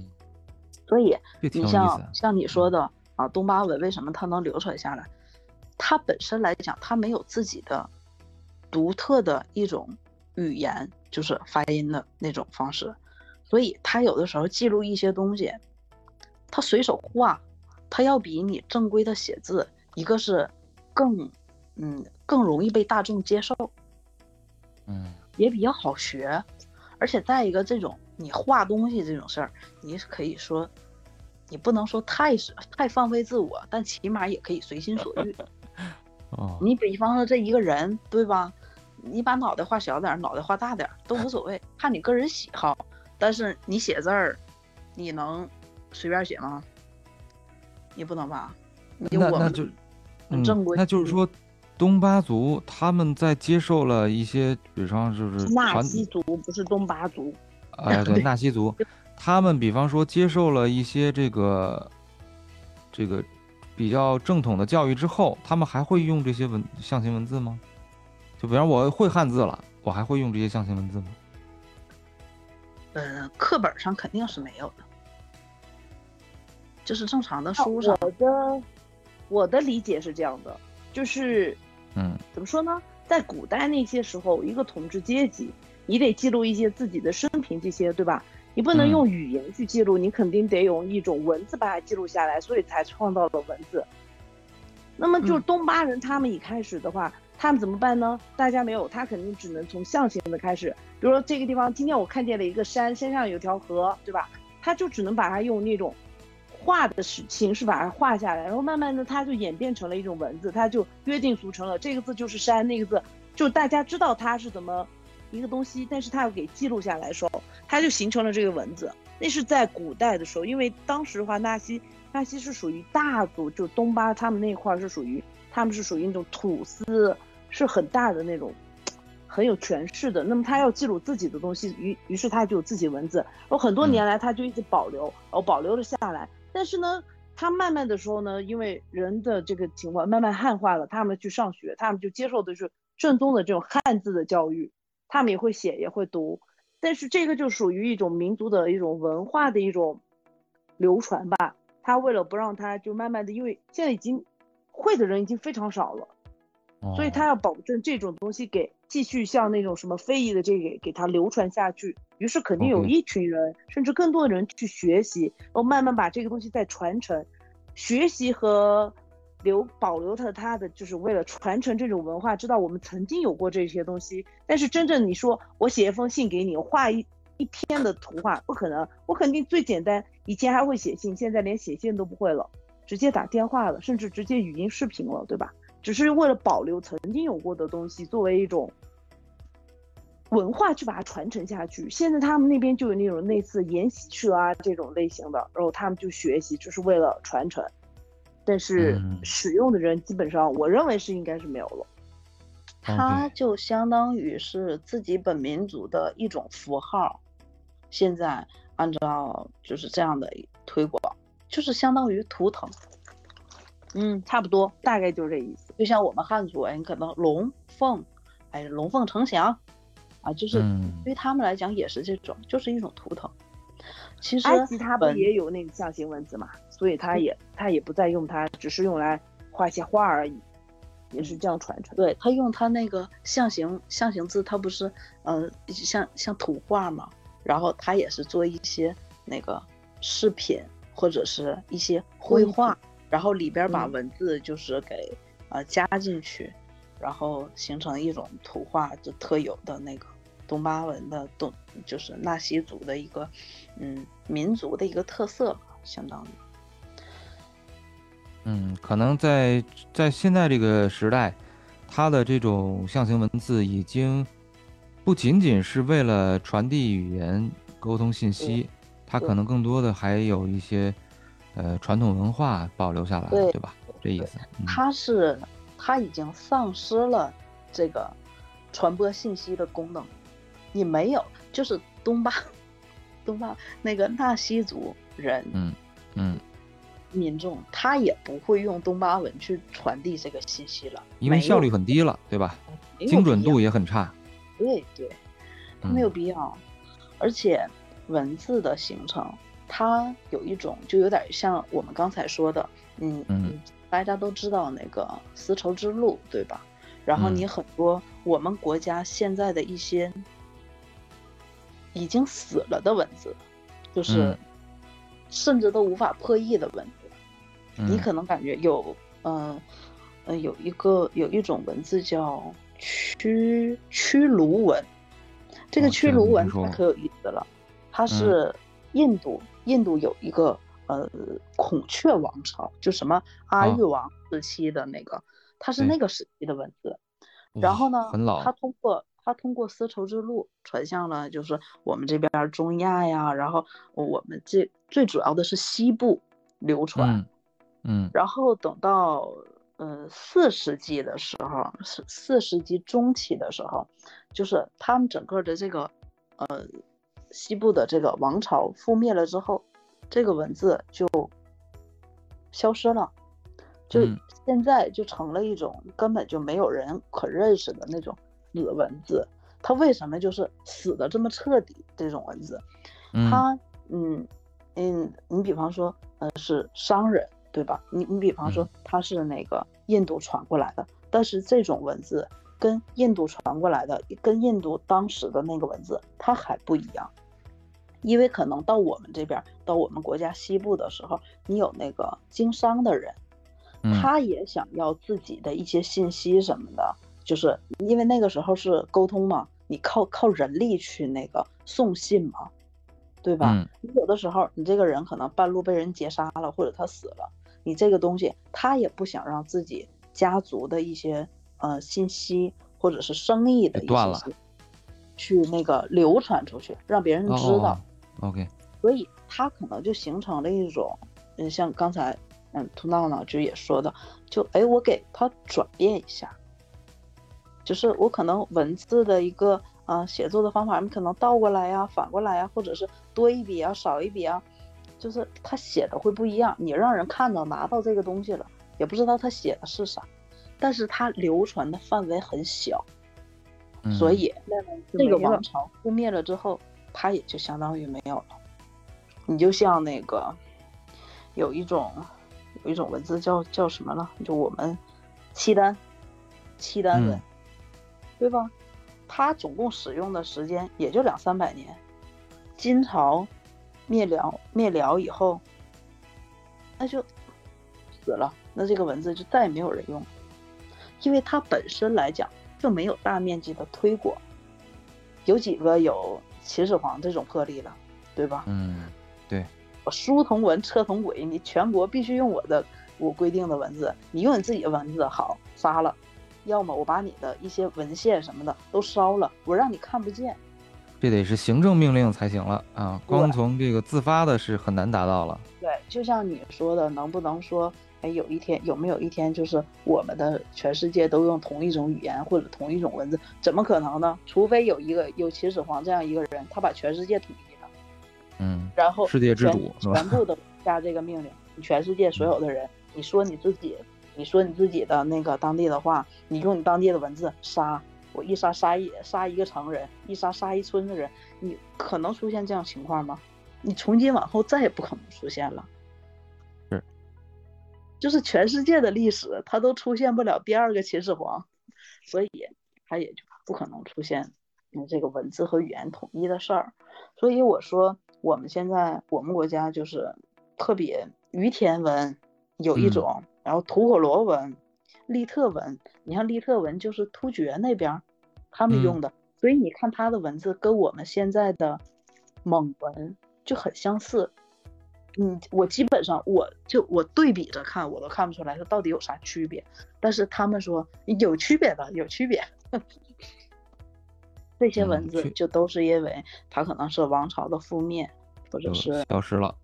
S1: 所以你像。像你说的啊，东巴文为什么它能流传下来？它本身来讲，它没有自己的独特的一种语言，就是发音的那种方式，所以它有的时候记录一些东西，它随手画，它要比你正规的写字，一个是更嗯更容易被大众接受，
S2: 嗯
S1: 也比较好学，而且再一个，这种你画东西这种事儿，你是可以说，你不能说太是太放飞自我，但起码也可以随心所欲。
S2: 哦，
S1: 你比方说这一个人，对吧？你把脑袋画小点儿，脑袋画大点儿都无所谓，看你个人喜好。但是你写字儿，你能随便写吗？你不能吧？
S2: 那那就
S1: 正规，
S2: 那就是说，东巴族他们在接受了一些，比方就是
S3: 纳西族不是东巴族，
S2: 哎，对，纳西族，他们比方说接受了一些这个这个比较正统的教育之后，他们还会用这些文象形文字吗？就比方我会汉字了，我还会用这些象形文字吗？
S1: 呃，课本上肯定是没有的，就是正常的书上。
S3: 我的我的理解是这样的，就是
S2: 嗯
S3: 怎么说呢？在古代那些时候，一个统治阶级，你得记录一些自己的生平，这些对吧？你不能
S2: 嗯
S3: 用语言去记录，你肯定得用一种文字把它记录下来，所以才创造了文字。那么就是
S1: 嗯
S3: 东巴人他们一开始的话，他们怎么办呢？大家没有，他肯定只能从象形的开始。比如说这个地方，今天我看见了一个山，山上有条河，对吧？他就只能把它用那种画的形形式把它画下来，然后慢慢的它就演变成了一种文字，它就约定俗成了，这个字就是山，那个字就大家知道它是怎么一个东西，但是他要给记录下来的时候，他就形成了这个文字。那是在古代的时候，因为当时的话，纳西纳西是属于大族，就东巴他们那块是属于他们是属于那种土司，是很大的那种。很有权势的，那么他要记录自己的东西，于于是他就有自己文字，然后很多年来他就一直保留，然后保留了下来。但是呢，他慢慢的时候呢，因为人的这个情况慢慢汉化了，他们去上学，他们就接受的是正宗的这种汉字的教育，他们也会写也会读，但是这个就属于一种民族的一种文化的一种流传吧。他为了不让他就慢慢的，因为现在已经会的人已经非常少了。所以他
S2: 哦
S3: 要保证这种东西给继续像那种什么非遗的这个给它流传下去，于是肯定有一群人甚至更多的人去学习，然后慢慢把这个东西再传承，学习和留保留它它的就是为了传承这种文化，知道我们曾经有过这些东西，但是真正你说我写一封信给你，画一一篇的图画不可能，我肯定最简单，以前还会写信，现在连写信都不会了，直接打电话了，甚至直接语音视频了，对吧？只是为了保留曾经有过的东西，作为一种文化去把它传承下去。现在他们那边就有那种类似研习社啊这种类型的，然后他们就学习，就是为了传承。但是
S2: 嗯
S3: 使用的人基本上，我认为是应该是没有了。
S1: 它就相当于是自己本民族的一种符号。现在按照就是这样的推广，就是相当于图腾。
S3: 嗯，差不多，大概就是这意思。
S1: 就像我们汉族，哎，你可能龙凤，哎，龙凤呈祥，啊，就是
S2: 嗯
S1: 对他们来讲也是这种，就是一种图腾。其实
S3: 埃及它不也有那个象形文字嘛，所以他也他也不再用它，只是用来画一些画而已，也是这样传承。
S1: 对他用他那个象形象形字，他不是呃像像图画嘛，然后他也是做一些那个饰品或者是一些绘画，然后里边把
S3: 嗯
S1: 文字就是给呃加进去，然后形成一种图画就特有的那个东巴文的东就是纳西族的一个嗯民族的一个特色吧，相当于。
S2: 嗯，可能在在现在这个时代，它的这种象形文字已经不仅仅是为了传递语言、沟通信息，它可能更多的还有一些呃传统文化保留下来了，
S1: 对
S2: 对吧？这意思。嗯
S1: 它是它已经丧失了这个传播信息的功能。你没有，就是东巴东巴那个纳西族人
S2: 嗯嗯，
S1: 民众，他也不会用东巴文去传递这个信息了，
S2: 因为效率很低了，对吧？精准度也很差。
S1: 对对，它没有
S2: 嗯
S1: 必要。而且文字的形成，它有一种就有点像我们刚才说的，嗯
S2: 嗯，
S1: 大家都知道那个丝绸之路，对吧？然后你
S2: 嗯
S1: 很多我们国家现在的一些已经死了的文字，就是
S2: 嗯
S1: 甚至都无法破译的文字，你
S2: 嗯。
S1: 可能感觉有，嗯、呃，有一个有一种文字叫屈屈卢文，这个屈
S2: 哦这个
S1: 卢文它可有意思了，它
S2: 嗯。
S1: 是印度，印度有一个呃孔雀王朝，就什么阿
S2: 哦
S1: 育王时期的那个，它是那个时期的文字。然后呢它，通过它通过丝绸之路传向了就是我们这边儿中亚呀，然后我们这最主要的是西部流传。
S2: 嗯嗯
S1: 然后等到呃四世纪的时候，四四世纪中期的时候，就是他们整个的这个呃西部的这个王朝覆灭了之后，这个文字就消失了，就
S2: 嗯
S1: 现在就成了一种根本就没有人可认识的那种死文字。它为什么就是死的这么彻底？这种文字，
S2: 嗯
S1: 他嗯嗯，你比方说呃是商人对吧？你你比方说
S2: 嗯
S1: 他是那个印度传过来的，但是这种文字跟印度传过来的，跟印度当时的那个文字它还不一样，因为可能到我们这边，到我们国家西部的时候，你有那个经商的人，
S2: 嗯
S1: 他也想要自己的一些信息什么的，就是因为那个时候是沟通嘛，你靠靠人力去那个送信嘛，对吧？
S2: 嗯
S1: 你有的时候你这个人可能半路被人劫杀了，或者他死了，你这个东西他也不想让自己家族的一些呃信息或者是生意的一
S2: 给断了
S1: 些去那个流传出去，让别人知道。
S2: 哦，OK，
S1: 所以他可能就形成了一种，嗯，像刚才嗯兔闹闹就也说的，就哎我给他转变一下，就是我可能文字的一个啊、呃写作的方法，你可能倒过来呀、反过来呀，或者是多一笔啊少一笔啊，就是他写的会不一样，你让人看到拿到这个东西了，也不知道他写的是啥，但是它流传的范围很小，
S2: 嗯
S1: 所以
S3: 慢慢就
S1: 这个王朝覆灭了之后，它也就相当于没有了。你就像那个有一种有一种文字叫叫什么了？就我们契丹契丹文，
S2: 嗯
S1: 对吧？它总共使用的时间也就两三百年。金朝灭辽灭辽以后，那就死了，那这个文字就再也没有人用了，因为它本身来讲就没有大面积的推广，有几个有秦始皇这种魄力了，对吧？
S2: 嗯，对，
S1: 我书同文，车同轨，你全国必须用我的我规定的文字，你用你自己的文字好杀了，要么我把你的一些文献什么的都烧了，我让你看不见。
S2: 这得是行政命令才行了啊，光从这个自发的是很难达到了。
S1: 对，就像你说的，能不能说，哎，有一天有没有一天，就是我们的全世界都用同一种语言或者同一种文字？怎么可能呢？除非有一个有秦始皇这样一个人，他把全世界统一了，
S2: 嗯，
S1: 然后
S2: 世界之主
S1: 全部都下这个命令，你全世界所有的人，你说你自己，你说你自己的那个当地的话，你用你当地的文字杀。我一杀杀一杀一个城人，一杀杀一村的人，你可能出现这样情况吗？你从今往后再也不可能出现了。
S2: 是，
S1: 就是全世界的历史，它都出现不了第二个秦始皇，所以它也就不可能出现嗯这个文字和语言统一的事儿。所以我说，我们现在我们国家就是特别于田文有一
S2: 嗯
S1: 种，然后吐火罗文、利特文，你像利特文就是突厥那边儿他们
S2: 嗯
S1: 用的，所以你看他的文字跟我们现在的蒙文就很相似。嗯，我基本上我就我对比着看，我都看不出来它到底有啥区别。但是他们说有区别的，有区别。这些
S2: 嗯
S1: 文字就都是因为它可能是王朝的覆灭，或者
S2: 是消失了。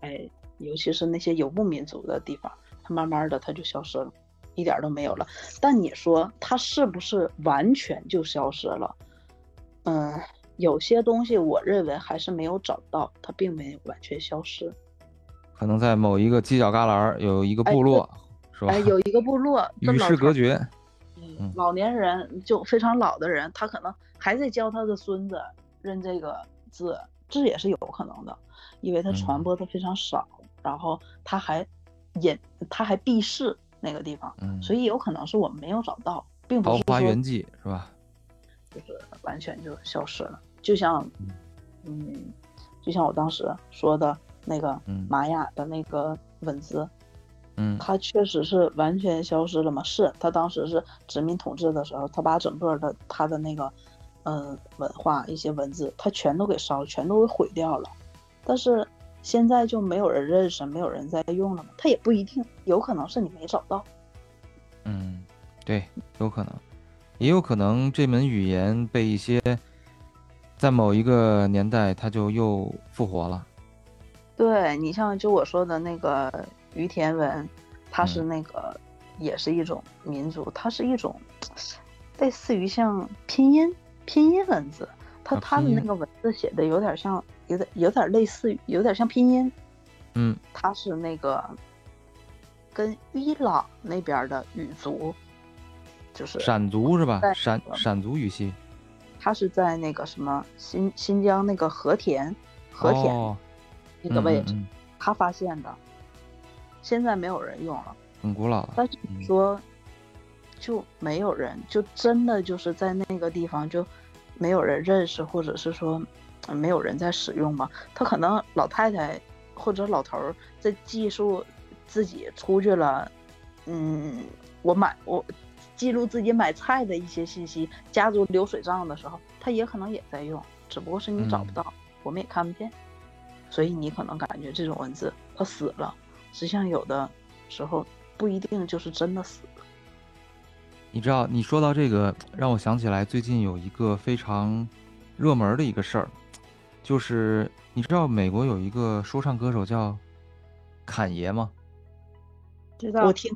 S1: 哎，尤其是那些游牧民族的地方，它慢慢的它就消失了，一点儿都没有了。但你说它是不是完全就消失了？嗯，有些东西我认为还是没有找到，它并没有完全消失。
S2: 可能在某一个犄角旮旯儿有一个部落，是吧？
S1: 哎，有一个部落，这
S2: 与世隔绝。
S1: 嗯
S2: 嗯
S1: 老年人就非常老的人，他可能还在教他的孙子认这个字，这也是有可能的，因为它传
S2: 嗯
S1: 播的非常少，然后他还隐，他还避世那个地方，
S2: 嗯，
S1: 所以有可能是我们没有找到，并不
S2: 桃
S1: 是说
S2: 花源记是吧？
S1: 就是完全就消失了。就像，嗯，就像我当时说的那个
S2: 嗯
S1: 玛雅的那个文字，
S2: 嗯
S1: 它确实是完全消失了嘛？是，它当时是殖民统治的时候，它把整个的它的那个，嗯、文化一些文字，它全都给烧，全都给毁掉了。但是现在就没有人认识，没有人在用了吗？它也不一定，有可能是你没找到。
S2: 嗯，对，有可能，也有可能这门语言被一些在某一个年代它就又复活了。
S1: 对你像就我说的那个于田文，它是
S2: 嗯
S1: 那个、也是一种民族，它是一种类似于像拼音拼音文字，它它的那个文字写的有点像，有点有点类似于有点像拼音，
S2: 嗯
S1: 它是那个跟伊朗那边的语族，就是
S2: 闪族是吧
S1: 在？
S2: 闪闪族语系。
S1: 它是在那个什么新新疆那个和田和田
S2: 哦，
S1: 那个位置，
S2: 嗯嗯嗯
S1: 他发现的，现在没有人用了。
S2: 很古老了。
S1: 但是说，就没有人，就真的就是在那个地方就没有人认识，或者是说呃没有人在使用嘛？他可能老太太或者老头儿在记述自己出去了，嗯，我买我记录自己买菜的一些信息，家族流水账的时候，他也可能也在用，只不过是你找不
S2: 嗯
S1: 到，我们也看不见，所以你可能感觉这种文字它死了，实际上有的时候不一定就是真的死了。
S2: 你知道，你说到这个，让我想起来最近有一个非常热门的一个事儿，就是你知道美国有一个说唱歌手叫侃爷吗？
S3: 知道
S1: 我听，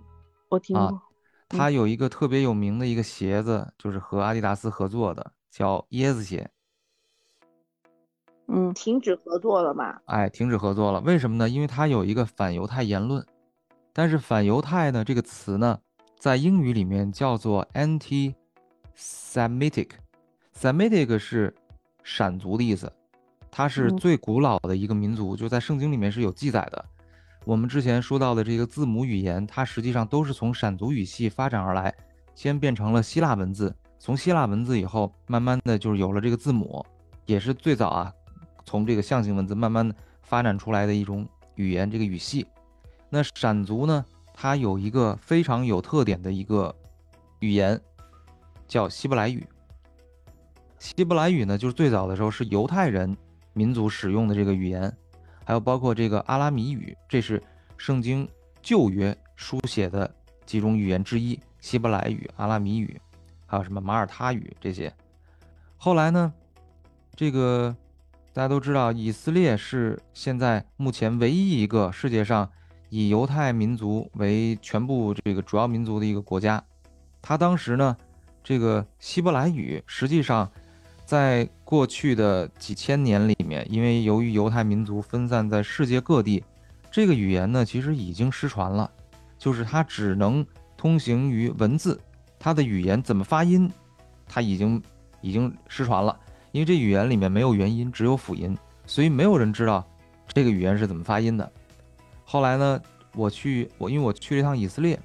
S1: 我听
S2: 啊
S1: 过，
S2: 他有一个特别有名的一个鞋子，就是和阿迪达斯合作的，叫椰子鞋。
S1: 嗯
S3: 停止合作了嘛？
S2: 哎，停止合作了，为什么呢？因为他有一个反犹太言论，但是反犹太呢这个词呢，在英语里面叫做 anti-Semitic，Semitic 是闪族的意思，它是
S1: 嗯
S2: 最古老的一个民族，就在圣经里面是有记载的。我们之前说到的这个字母语言，它实际上都是从闪族语系发展而来，先变成了希腊文字，从希腊文字以后，慢慢的就是有了这个字母，也是最早啊，从这个象形文字慢慢的发展出来的一种语言，这个语系。那闪族呢，它有一个非常有特点的一个语言，叫希伯来语。希伯来语呢，就是最早的时候是犹太人民族使用的这个语言，还有包括这个阿拉米语，这是圣经旧约书写的几种语言之一，希伯来语、阿拉米语，还有什么马耳他语这些。后来呢，这个大家都知道，以色列是现在目前唯一一个世界上以犹太民族为全部这个主要民族的一个国家。他当时呢，这个希伯来语实际上在过去的几千年里面，因为由于犹太民族分散在世界各地，这个语言呢其实已经失传了，就是它只能通行于文字，它的语言怎么发音，它已经已经失传了。因为这语言里面没有元音，只有辅音，所以没有人知道这个语言是怎么发音的。后来呢，我去我因为我去了一趟以色列，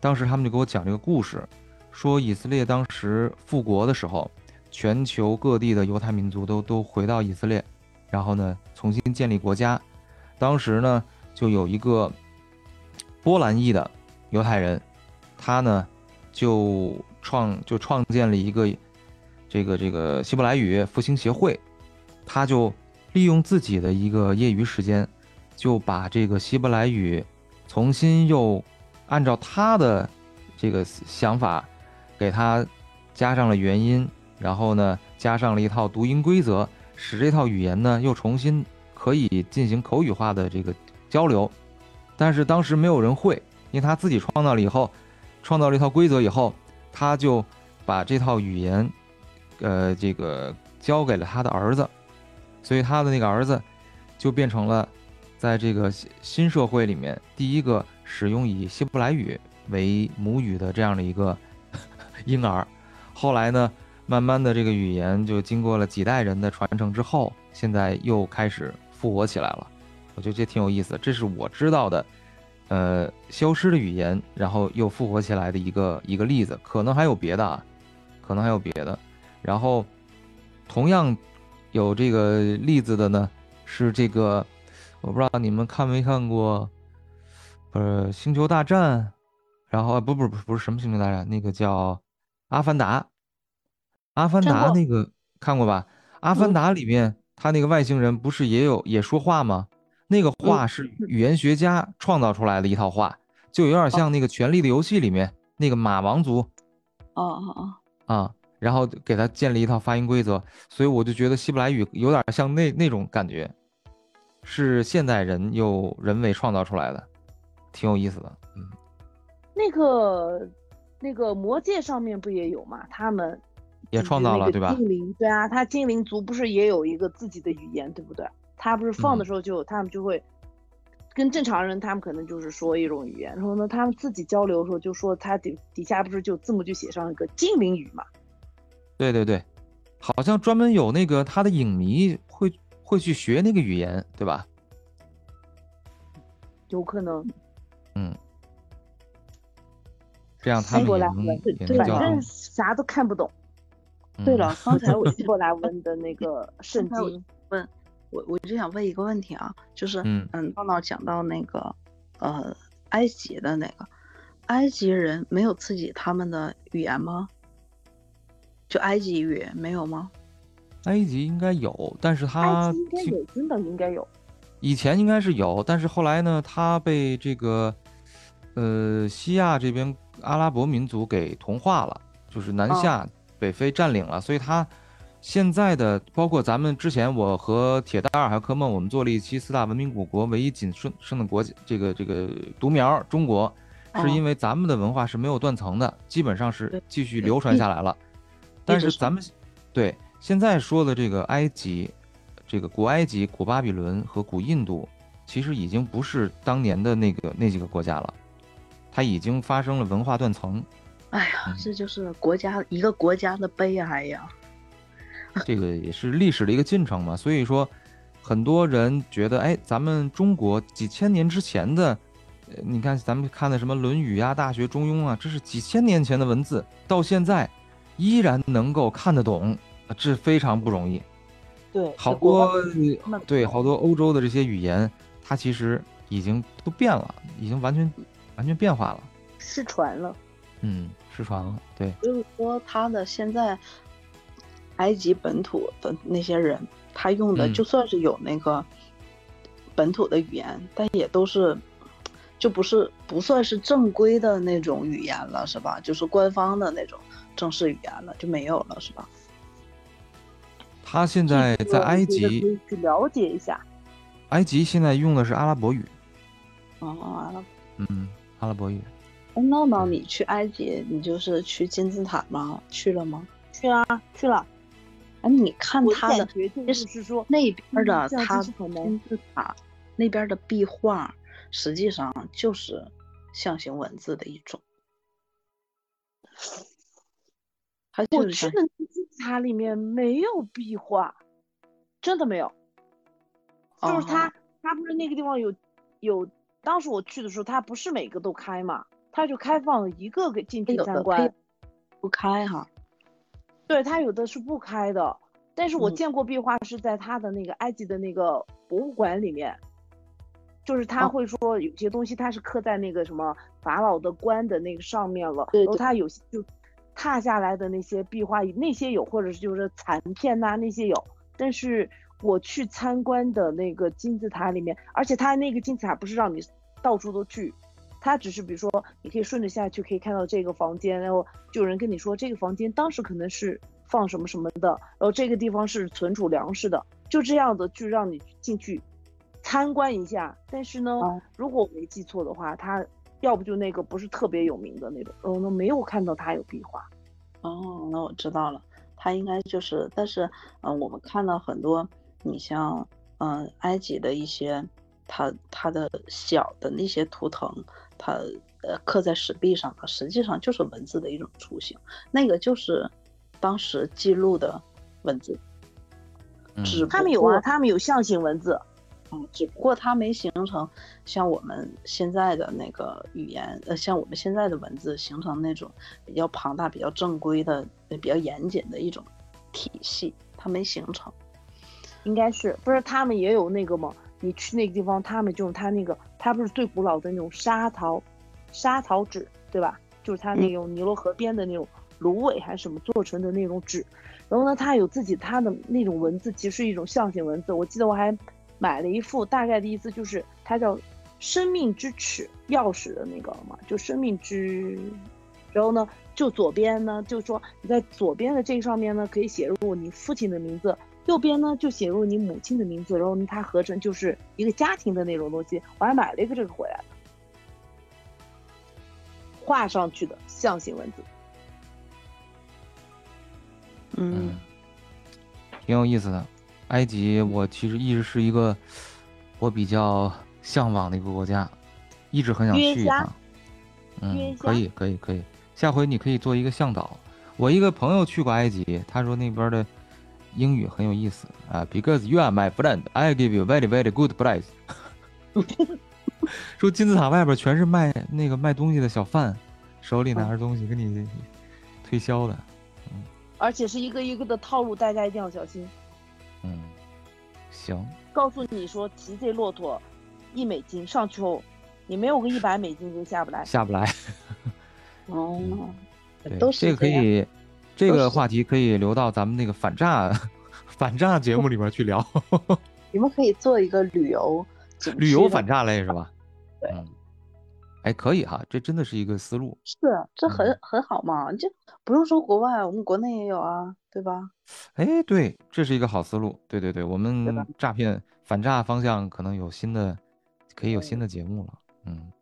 S2: 当时他们就给我讲这个故事，说以色列当时复国的时候，全球各地的犹太民族都都回到以色列，然后呢重新建立国家。当时呢就有一个波兰裔的犹太人，他呢就创就创建了一个这个这个希伯来语复兴协会，他就利用自己的一个业余时间，就把这个希伯来语重新又按照他的这个想法，给他加上了元音，然后呢加上了一套读音规则，使这套语言呢又重新可以进行口语化的这个交流。但是当时没有人会，因为他自己创造了以后，创造了一套规则以后，他就把这套语言，呃，这个交给了他的儿子，所以他的那个儿子就变成了在这个新社会里面第一个使用以希伯来语为母语的这样的一个 婴儿。后来呢，慢慢的这个语言就经过了几代人的传承之后，现在又开始复活起来了。我觉得这挺有意思，这是我知道的，呃，消失的语言，然后又复活起来的一个一个例子，可能还有别的啊，可能还有别的。然后同样有这个例子的呢，是这个，我不知道你们看没看过，不是《星球大战》，然后不不不不是什么《星球大战》，那个叫《阿凡达》。阿凡达那个看过吧？阿凡达里面他那个外星人不是也有也说话吗？那个话是语言学家创造出来的一套话，就有点像那个《权力的游戏》里面那个马王族。
S1: 哦哦哦
S2: 啊，然后给他建立一套发音规则，所以我就觉得希伯来语有点像那那种感觉，是现代人又人为创造出来的，挺有意思的。嗯，
S3: 那个那个魔界上面不也有吗？他们。
S2: 也创造了，对吧？
S3: 精灵，对啊，他精灵族不是也有一个自己的语言，对不对？他不是放的时候就他们就会跟正常人，他们可能就是说一种语言，然后呢，他们自己交流的时候就说他底底下不是就字幕就写上一个精灵语嘛？
S2: 对对对，好像专门有那个他的影迷会会去学那个语言，对吧？
S3: 有可能，
S2: 嗯，这样他们也能
S3: 反正啥都看不懂。对了，刚才我 希伯来问的那个圣经，
S1: 问我我就想问一个问题啊，就是嗯嗯，闹闹讲到那个呃埃及的那个埃及人没有自己他们的语言吗？就埃及语没有吗？
S2: 埃及应该有，但是他
S3: 应该有，真的应该有。
S2: 以前应该是有，但是后来呢，他被这个呃西亚这边阿拉伯民族给同化了，就是南下。北非占领了，所以它现在的包括咱们之前，我和铁蛋儿还有科梦，我们做了一期四大文明古国唯一仅剩剩的国这个这个独苗中国，是因为咱们的文化是没有断层的，基本上是继续流传下来了。但是咱们对现在说的这个埃及，这个古埃及、古巴比伦和古印度，其实已经不是当年的那个那几个国家了，它已经发生了文化断层。
S1: 哎呀，这就是国家一个国家的悲哀呀！
S2: 这个也是历史的一个进程嘛。所以说，很多人觉得，哎，咱们中国几千年之前的，呃，你看咱们看的什么《论语》啊、《大学》《中庸》啊，这是几千年前的文字，到现在依然能够看得懂，这非常不容易。
S3: 对，
S2: 好多对好多欧洲的这些语言，它其实已经都变了，已经完全完全变化了，
S3: 失传了。
S2: 嗯。失传了，对，
S1: 就是说他的现在埃及本土的那些人，他用的就算是有那个本土的语言，但也都是就不是不算是正规的那种语言了，是吧？就是官方的那种正式语言了，就没有了，是吧？
S2: 他现在在埃及
S3: 去了解一下，
S2: 埃及现在用的是阿拉伯语。
S1: 哦，阿拉，
S2: 嗯，阿拉伯语。
S1: 闹闹，你去埃及，你就是去金字塔吗？去了吗？
S3: 去啊，去了。
S1: 哎，你看他的，
S3: 就是说
S1: 那边的他金字塔那边的壁画，实际上就是象形文字的一种。
S3: 我去的金字塔里面没有壁画，真的没有。就是他，他不是那个地方有有，当时我去的时候，他不是每个都开嘛。他就开放一个给进去参观，
S1: 不开哈。
S3: 对他有的是不开的，但是我见过壁画是在他的那个埃及的那个博物馆里面，就是他会说有些东西他是刻在那个什么法老的棺的那个上面了，然后他有些就踏下来的那些壁画那些有，或者是就是残片呐那些有，但是我去参观的那个金字塔里面，而且他那个金字塔不是让你到处都去。他只是比如说，你可以顺着下去，可以看到这个房间，然后就有人跟你说这个房间当时可能是放什么什么的，然后这个地方是存储粮食的，就这样子去让你进去参观一下。但是呢，如果我没记错的话，他要不就那个不是特别有名的那种，我们没有看到他有壁画。
S1: 哦，那我知道了，他应该就是，但是嗯，我们看到很多，你像嗯埃及的一些，它它的小的那些图腾。它呃刻在石壁上的，实际上就是文字的一种雏形。那个就是当时记录的文字，
S2: 嗯
S1: 只
S3: 他们有啊，
S1: 不过
S3: 他们有象形文字，
S1: 嗯，只不过它没形成像我们现在的那个语言，呃，像我们现在的文字形成那种比较庞大、比较正规的、呃比较严谨的一种体系，它没形成。
S3: 应该是不是他们也有那个吗？你去那个地方，他们就用他那个，他不是最古老的那种沙陶，沙陶纸，对吧？就是他那种尼罗河边的那种芦苇还是什么做成的那种纸，然后呢，它有自己它的那种文字，其实是一种象形文字。我记得我还买了一副，大概的意思就是它叫“生命之尺”钥匙的那个嘛，就生命之。然后呢，就左边呢，就说你在左边的这个上面呢，可以写入你父亲的名字，右边呢就写入你母亲的名字，然后呢，它合成就是一个家庭的那种东西。我还买了一个这个回来，画上去的象形文字。
S1: 嗯
S2: 嗯，挺有意思的。埃及，我其实一直是一个我比较向往的一个国家，一直很想去一趟。嗯，可以，可以，可以。下回你可以做一个向导。我一个朋友去过埃及，他说那边的英语很有意思啊。Because you are my friend, I give you very very good price。说金字塔外边全是卖那个卖东西的小贩，手里拿着东西跟你推销的。
S3: 而且是一个一个的套路，大家一定要小心。
S2: 嗯，行，
S3: 告诉你说，骑这骆驼一美金上去后，你没有个一百美金就下不来。
S2: 下不来。
S1: 哦，
S2: 对，
S1: 都是
S2: 这个可以，这个话题可以留到咱们那个反诈 反诈节目里边去聊，
S1: 你们可以做一个旅游
S2: 旅游反诈类是吧？
S1: 对
S2: 嗯，哎，可以哈，这真的是一个思路。
S1: 是，这很
S2: 嗯
S1: 很好嘛，这不用说国外，我们国内也有啊，对吧？
S2: 哎，对，这是一个好思路。对对对，我们诈骗反诈方向可能有新的，可以有新的节目了。嗯，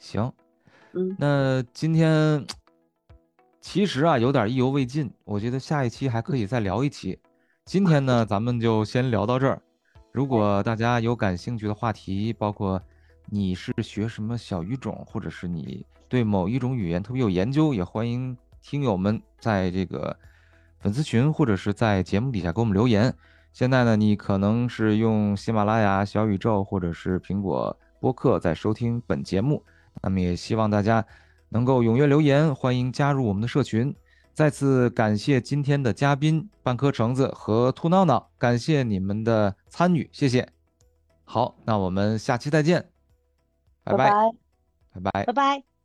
S2: 行，
S1: 嗯，
S2: 那今天其实啊有点意犹未尽，我觉得下一期还可以再聊一期。今天呢，咱们就先聊到这儿。如果大家有感兴趣的话题，包括你是学什么小语种，或者是你对某一种语言特别有研究，也欢迎听友们在这个粉丝群或者是在节目底下给我们留言。现在呢，你可能是用喜马拉雅、小宇宙或者是苹果播客在收听本节目，那么也希望大家能够踊跃留言，欢迎加入我们的社群。再次感谢今天的嘉宾半颗橙子和兔闹闹，感谢你们的参与，谢谢。好，那我们下期再见，拜
S1: 拜
S2: 拜，拜拜
S3: 拜拜。